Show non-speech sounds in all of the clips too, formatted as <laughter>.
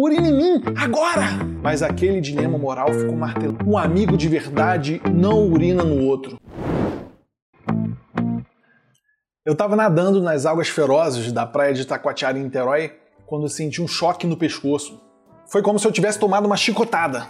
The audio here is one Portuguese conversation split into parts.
urina em mim, agora! Mas aquele dilema moral ficou martelando. Um amigo de verdade não urina no outro. Eu estava nadando nas águas ferozes da praia de Taquatiara em Niterói quando senti um choque no pescoço. Foi como se eu tivesse tomado uma chicotada.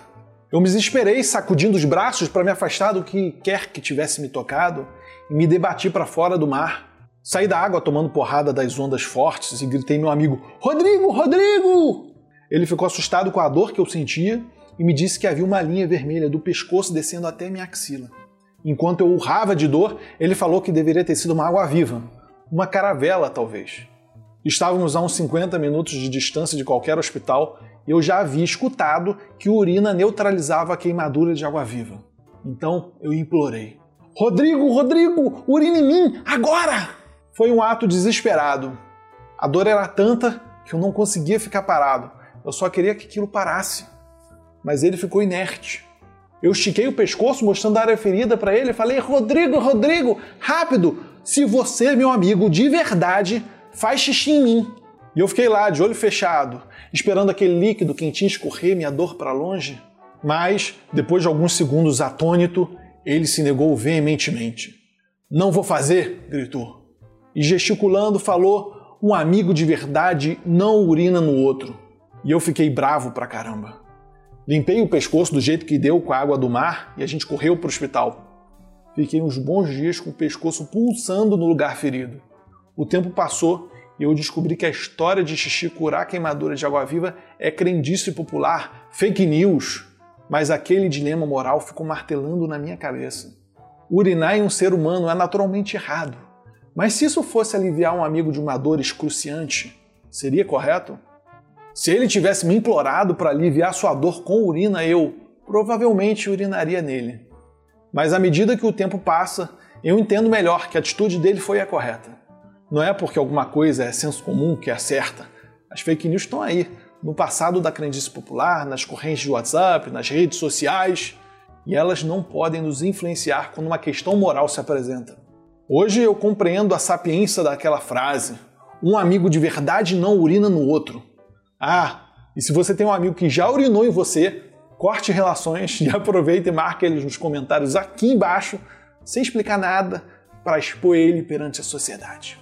Eu me desesperei, sacudindo os braços para me afastar do que quer que tivesse me tocado e me debati para fora do mar. Saí da água tomando porrada das ondas fortes e gritei meu amigo: Rodrigo, Rodrigo! Ele ficou assustado com a dor que eu sentia e me disse que havia uma linha vermelha do pescoço descendo até minha axila. Enquanto eu urrava de dor, ele falou que deveria ter sido uma água viva, uma caravela talvez. Estávamos a uns 50 minutos de distância de qualquer hospital e eu já havia escutado que urina neutralizava a queimadura de água viva. Então eu implorei: Rodrigo, Rodrigo, urina em mim, agora! Foi um ato desesperado. A dor era tanta que eu não conseguia ficar parado. Eu só queria que aquilo parasse. Mas ele ficou inerte. Eu estiquei o pescoço mostrando a área ferida para ele e falei: Rodrigo, Rodrigo, rápido! Se você, meu amigo, de verdade, faz xixi em mim. E eu fiquei lá, de olho fechado, esperando aquele líquido quentinho escorrer minha dor para longe. Mas, depois de alguns segundos atônito, ele se negou veementemente. Não vou fazer, gritou. E gesticulando, falou: um amigo de verdade não urina no outro. E eu fiquei bravo pra caramba. Limpei o pescoço do jeito que deu com a água do mar e a gente correu para o hospital. Fiquei uns bons dias com o pescoço pulsando no lugar ferido. O tempo passou e eu descobri que a história de xixi curar queimadura de água-viva é crendice popular, fake news. Mas aquele dilema moral ficou martelando na minha cabeça. Urinar em um ser humano é naturalmente errado. Mas se isso fosse aliviar um amigo de uma dor excruciante, seria correto? Se ele tivesse me implorado para aliviar sua dor com urina, eu provavelmente urinaria nele. Mas à medida que o tempo passa, eu entendo melhor que a atitude dele foi a correta. Não é porque alguma coisa é senso comum que é certa. As fake news estão aí, no passado da crendice popular, nas correntes de WhatsApp, nas redes sociais, e elas não podem nos influenciar quando uma questão moral se apresenta. Hoje eu compreendo a sapiência daquela frase: um amigo de verdade não urina no outro. Ah, e se você tem um amigo que já urinou em você, corte relações <laughs> e aproveita e marque eles nos comentários aqui embaixo, sem explicar nada, para expor ele perante a sociedade.